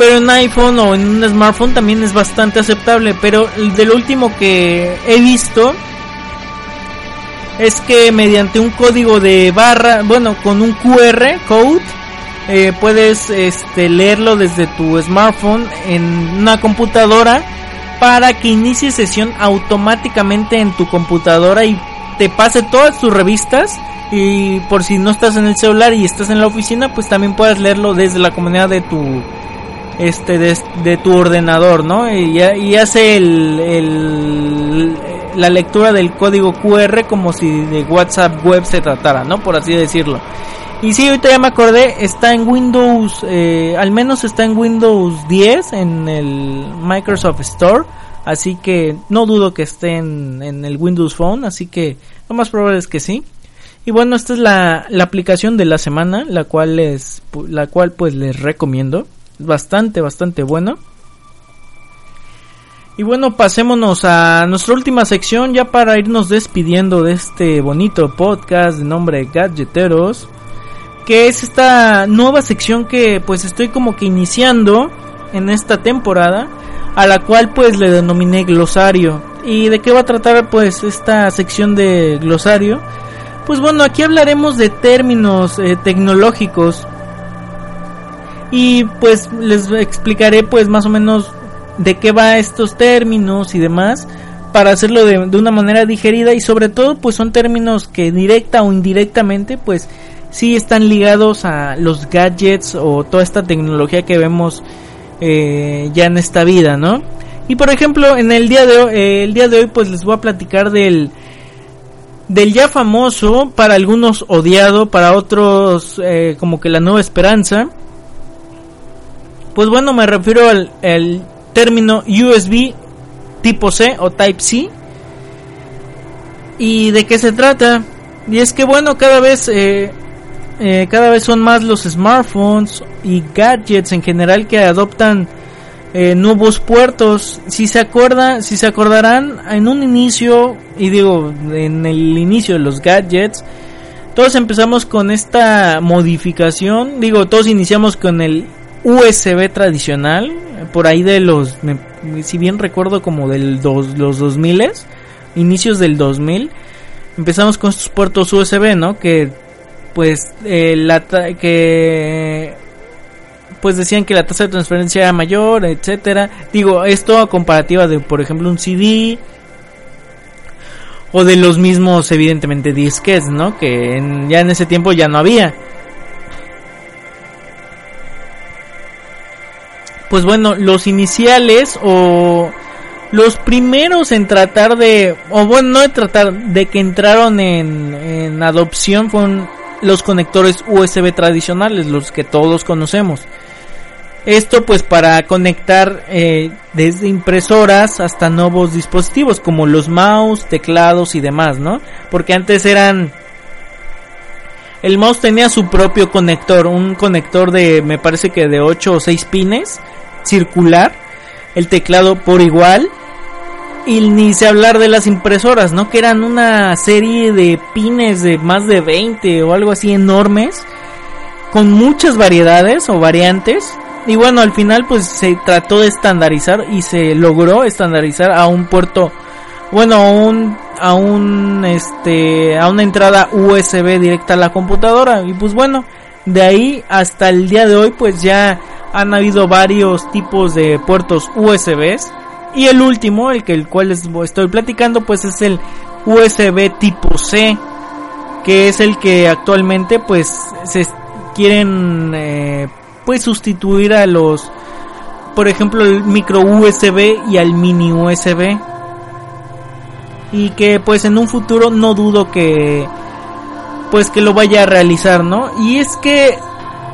pero en iPhone o en un smartphone también es bastante aceptable. Pero de lo último que he visto es que mediante un código de barra, bueno, con un QR code, eh, puedes este, leerlo desde tu smartphone en una computadora para que inicie sesión automáticamente en tu computadora y te pase todas tus revistas y por si no estás en el celular y estás en la oficina pues también puedes leerlo desde la comunidad de tu este de, tu ordenador, ¿no? Y, hace el, la lectura del código QR como si de WhatsApp web se tratara, ¿no? Por así decirlo. Y sí, ahorita ya me acordé, está en Windows, eh, al menos está en Windows 10 en el Microsoft Store. Así que no dudo que esté en, en el Windows Phone, así que lo más probable es que sí. Y bueno, esta es la, la aplicación de la semana, la cual es, la cual pues les recomiendo bastante, bastante bueno. Y bueno, pasémonos a nuestra última sección ya para irnos despidiendo de este bonito podcast de nombre Gadgeteros. Que es esta nueva sección que pues estoy como que iniciando en esta temporada. A la cual pues le denominé glosario. ¿Y de qué va a tratar pues esta sección de glosario? Pues bueno, aquí hablaremos de términos eh, tecnológicos y pues les explicaré pues más o menos de qué va estos términos y demás para hacerlo de, una manera digerida y sobre todo pues son términos que directa o indirectamente pues sí están ligados a los gadgets o toda esta tecnología que vemos eh, ya en esta vida, ¿no? Y por ejemplo, en el día de hoy, eh, el día de hoy pues les voy a platicar del del ya famoso, para algunos odiado, para otros eh, como que la nueva esperanza, pues bueno, me refiero al el término USB tipo C o Type C. ¿Y de qué se trata? Y es que bueno, cada vez, eh, eh, cada vez son más los smartphones y gadgets en general que adoptan eh, nuevos puertos. Si se acuerda, si se acordarán, en un inicio, y digo, en el inicio de los gadgets, todos empezamos con esta modificación. Digo, todos iniciamos con el USB tradicional, por ahí de los, si bien recuerdo como del dos, los 2000, inicios del 2000, empezamos con estos puertos USB, ¿no? Que pues eh, la que pues decían que la tasa de transferencia era mayor, etcétera. Digo, esto a comparativa de, por ejemplo, un CD o de los mismos, evidentemente, disques, ¿no? Que ya en ese tiempo ya no había. Pues bueno, los iniciales o los primeros en tratar de, o bueno, no de tratar, de que entraron en, en adopción fueron los conectores USB tradicionales, los que todos conocemos. Esto pues para conectar eh, desde impresoras hasta nuevos dispositivos como los mouse, teclados y demás, ¿no? Porque antes eran... El mouse tenía su propio conector, un conector de me parece que de 8 o 6 pines, circular. El teclado por igual. Y ni se hablar de las impresoras, ¿no? Que eran una serie de pines de más de 20 o algo así enormes. Con muchas variedades o variantes y bueno, al final pues se trató de estandarizar y se logró estandarizar a un puerto, bueno, a un, a un, este, a una entrada USB directa a la computadora. Y pues bueno, de ahí hasta el día de hoy pues ya han habido varios tipos de puertos USBs. Y el último, el que el cual les estoy platicando, pues es el USB tipo C, que es el que actualmente pues se quieren eh, puede sustituir a los, por ejemplo, el micro USB y al mini USB. Y que pues en un futuro no dudo que pues que lo vaya a realizar, ¿no? Y es que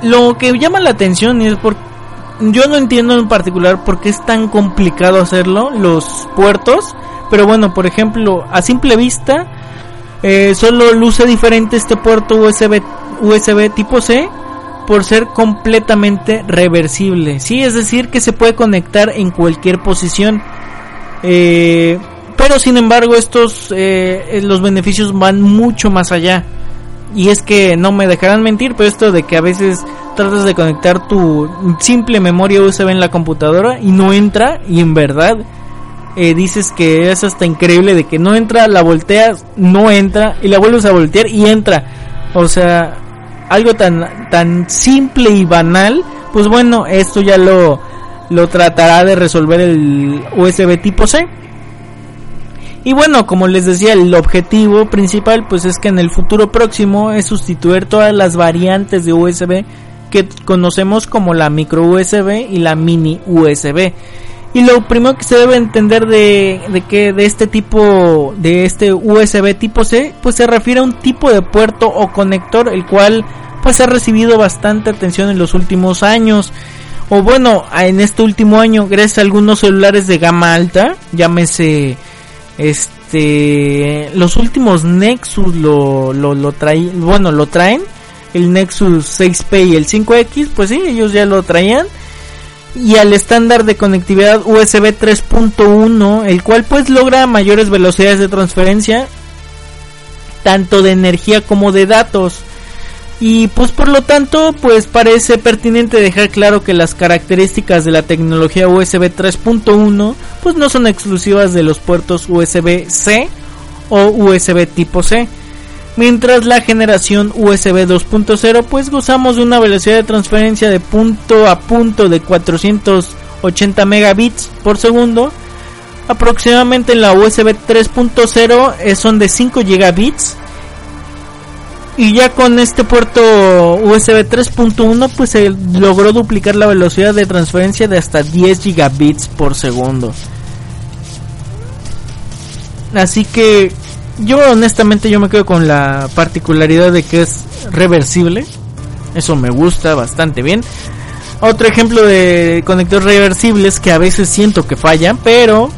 lo que llama la atención es por yo no entiendo en particular por qué es tan complicado hacerlo los puertos, pero bueno, por ejemplo, a simple vista eh, solo luce diferente este puerto USB USB tipo C por ser completamente reversible. Sí, es decir, que se puede conectar en cualquier posición. Eh, pero sin embargo, estos eh, los beneficios van mucho más allá. Y es que no me dejarán mentir, pero esto de que a veces tratas de conectar tu simple memoria USB en la computadora y no entra, y en verdad eh, dices que es hasta increíble de que no entra, la volteas, no entra, y la vuelves a voltear y entra. O sea, algo tan, tan simple y banal, pues bueno, esto ya lo, lo tratará de resolver el USB tipo C. Y bueno, como les decía, el objetivo principal pues es que en el futuro próximo es sustituir todas las variantes de USB que conocemos como la micro USB y la mini USB. Y lo primero que se debe entender de, de que de este tipo de este USB tipo C, pues se refiere a un tipo de puerto o conector el cual pues ha recibido bastante atención en los últimos años. O bueno, en este último año, gracias a algunos celulares de gama alta, llámese este los últimos Nexus lo, lo, lo traen, bueno, lo traen, el Nexus 6P y el 5X, pues sí, ellos ya lo traían y al estándar de conectividad USB 3.1, el cual pues logra mayores velocidades de transferencia tanto de energía como de datos. Y pues por lo tanto, pues parece pertinente dejar claro que las características de la tecnología USB 3.1 pues no son exclusivas de los puertos USB-C o USB tipo C. Mientras la generación USB 2.0 pues gozamos de una velocidad de transferencia de punto a punto de 480 megabits por segundo. Aproximadamente en la USB 3.0 eh, son de 5 gigabits. Y ya con este puerto USB 3.1 pues se logró duplicar la velocidad de transferencia de hasta 10 gigabits por segundo. Así que yo honestamente yo me quedo con la particularidad de que es reversible. Eso me gusta bastante bien. Otro ejemplo de conector reversible es que a veces siento que falla, pero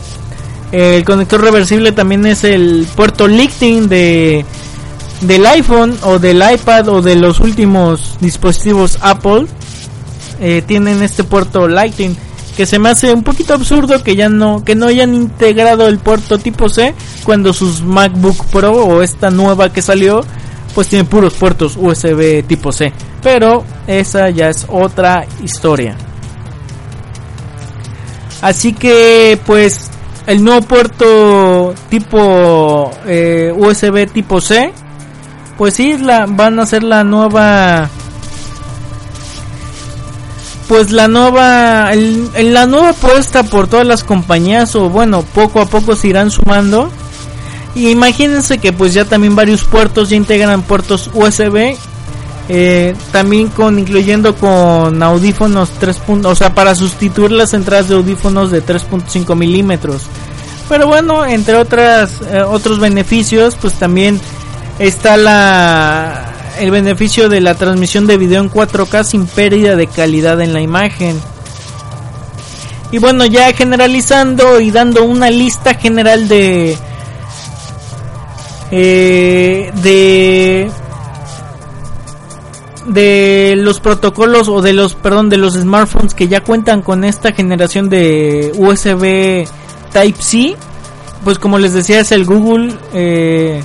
el conector reversible también es el puerto Lightning de del iPhone o del iPad o de los últimos dispositivos Apple. Eh, tienen este puerto Lightning que se me hace un poquito absurdo que ya no que no hayan integrado el puerto tipo C cuando sus MacBook Pro o esta nueva que salió pues tiene puros puertos USB tipo C pero esa ya es otra historia así que pues el nuevo puerto tipo eh, USB tipo C pues sí la van a ser la nueva pues la nueva la nueva apuesta por todas las compañías o bueno poco a poco se irán sumando y imagínense que pues ya también varios puertos ya integran puertos USB eh, también con incluyendo con audífonos 3. o sea para sustituir las entradas de audífonos de 3.5 milímetros pero bueno entre otras eh, otros beneficios pues también está la el beneficio de la transmisión de video en 4K sin pérdida de calidad en la imagen. Y bueno, ya generalizando y dando una lista general de eh, de de los protocolos o de los perdón de los smartphones que ya cuentan con esta generación de USB Type C pues como les decía es el Google eh,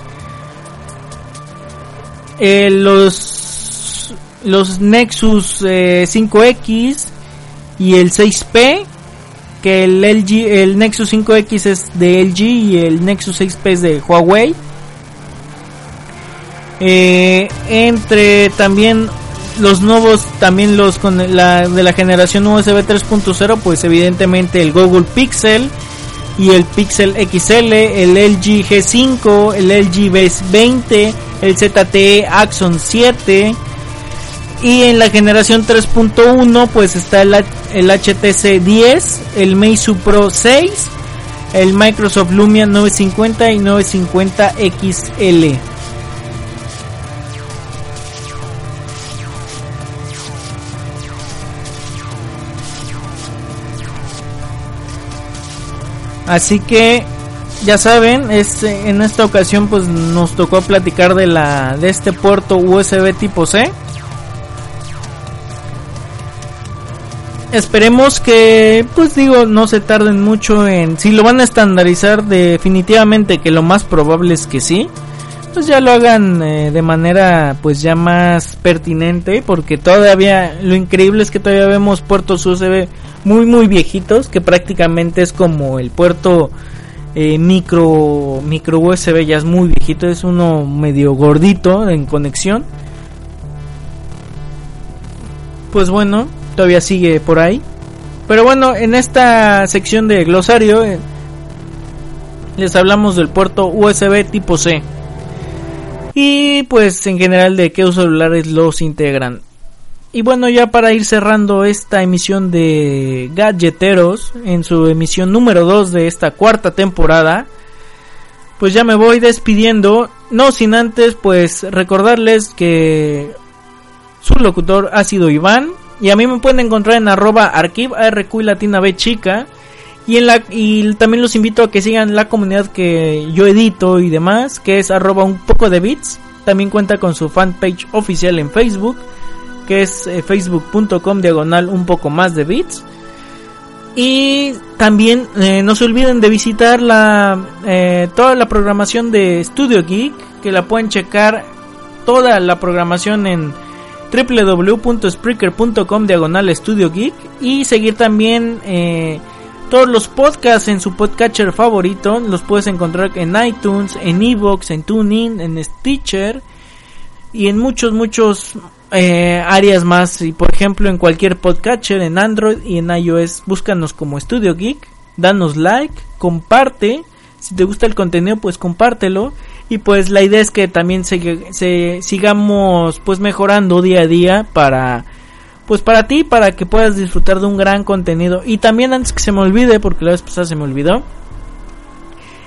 eh, los los Nexus 5X eh, y el 6P que el LG el Nexus 5X es de LG y el Nexus 6P es de Huawei. Eh, entre también los nuevos también los con la de la generación USB 3.0 pues evidentemente el Google Pixel y el Pixel XL, el LG G5, el LG V20, el ZTE Axon 7 y en la generación 3.1 pues está el, el, HTC 10, el Meizu Pro 6, el Microsoft Lumia 950 y 950 XL. Así que ya saben, este, en esta ocasión pues nos tocó platicar de la de este puerto USB tipo C. Esperemos que, pues digo, no se tarden mucho en... Si lo van a estandarizar definitivamente, que lo más probable es que sí, pues ya lo hagan eh, de manera pues ya más pertinente, porque todavía lo increíble es que todavía vemos puertos USB muy muy viejitos que prácticamente es como el puerto eh, micro micro USB ya es muy viejito es uno medio gordito en conexión. Pues bueno todavía sigue por ahí. Pero bueno en esta sección de glosario eh, les hablamos del puerto USB tipo C y pues en general de qué celulares los integran. Y bueno, ya para ir cerrando esta emisión de Gadgeteros, en su emisión número 2 de esta cuarta temporada, pues ya me voy despidiendo, no sin antes pues recordarles que su locutor ha sido Iván, y a mí me pueden encontrar en arroba archive y latina b chica, y, en la, también los invito a que sigan la comunidad que yo edito y demás, que es arroba un poco de bits, también cuenta con su fanpage oficial en Facebook, que es eh, facebook.com diagonal un poco más de bits. Y también eh, no se olviden de visitar la, eh, toda la programación de Studio Geek, que la pueden checar toda la programación en www.spreaker.com diagonal Studio Geek y seguir también todos los podcasts en su podcatcher favorito. Los puedes encontrar en iTunes, en Evox, en TuneIn, en Stitcher y en muchos, muchos eh, áreas más. Y por ejemplo, en cualquier podcatcher, en Android y en iOS, búscanos como Studio Geek, danos like, comparte. Si te gusta el contenido, pues compártelo. Y pues la idea es que también se, sigamos pues mejorando día a día para pues para ti, para que puedas disfrutar de un gran contenido. Y también antes que se me olvide, porque la vez pasada se me olvidó,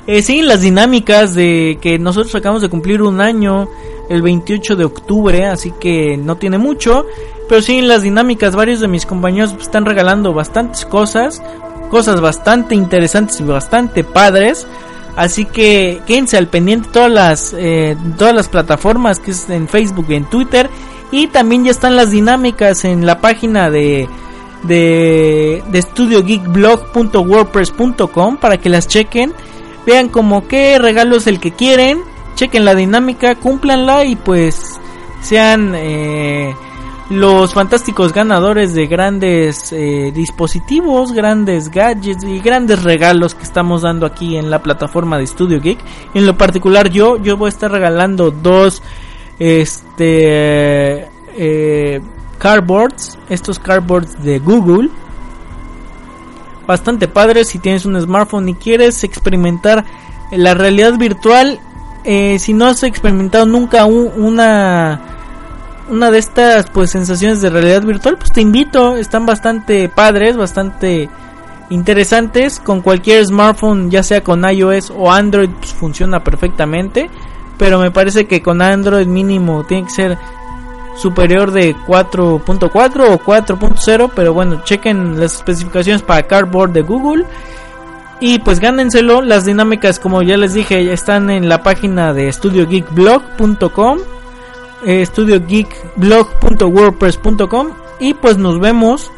eh, siguen las dinámicas de que nosotros acabamos de cumplir un año el 28 de octubre, así que no tiene mucho, pero siguen las dinámicas. Varios de mis compañeros están regalando bastantes cosas, cosas bastante interesantes y bastante padres. Así que quédense al pendiente todas las eh, todas las plataformas que es en Facebook y en Twitter y también ya están las dinámicas en la página de de, studiogeekblog.wordpress.com para que las chequen, vean como qué regalo es el que quieren, chequen la dinámica, cúmplanla y pues sean eh, los fantásticos ganadores de grandes eh, dispositivos, grandes gadgets y grandes regalos que estamos dando aquí en la plataforma de Studio Geek. En lo particular yo, yo voy a estar regalando dos este eh, cardboards, estos cardboards de Google. Bastante padres si tienes un smartphone y quieres experimentar la realidad virtual. Eh, si no has experimentado nunca una una de estas pues sensaciones de realidad virtual, pues te invito, están bastante padres, bastante interesantes, con cualquier smartphone, ya sea con iOS o Android, pues funciona perfectamente, pero me parece que con Android mínimo tiene que ser superior de 4.4 o 4.0, pero bueno, chequen las especificaciones para Cardboard de Google. Y pues gánenselo, las dinámicas como ya les dije están en la página de studiogeekblog.com eh, estudiogeekblog.wordpress.com y pues nos vemos.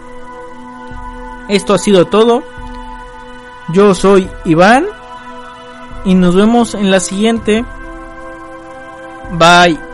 Esto ha sido todo. Yo soy Iván y nos vemos en la siguiente. Bye.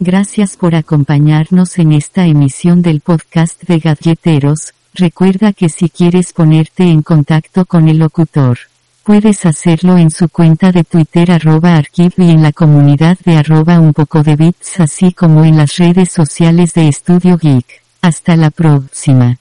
Gracias por acompañarnos en esta emisión del podcast de Gadgeteros. Recuerda que si quieres ponerte en contacto con el locutor, puedes hacerlo en su cuenta de Twitter arroba archive y en la comunidad de arroba un poco de bits así como en las redes sociales de Estudio Geek. Hasta la próxima.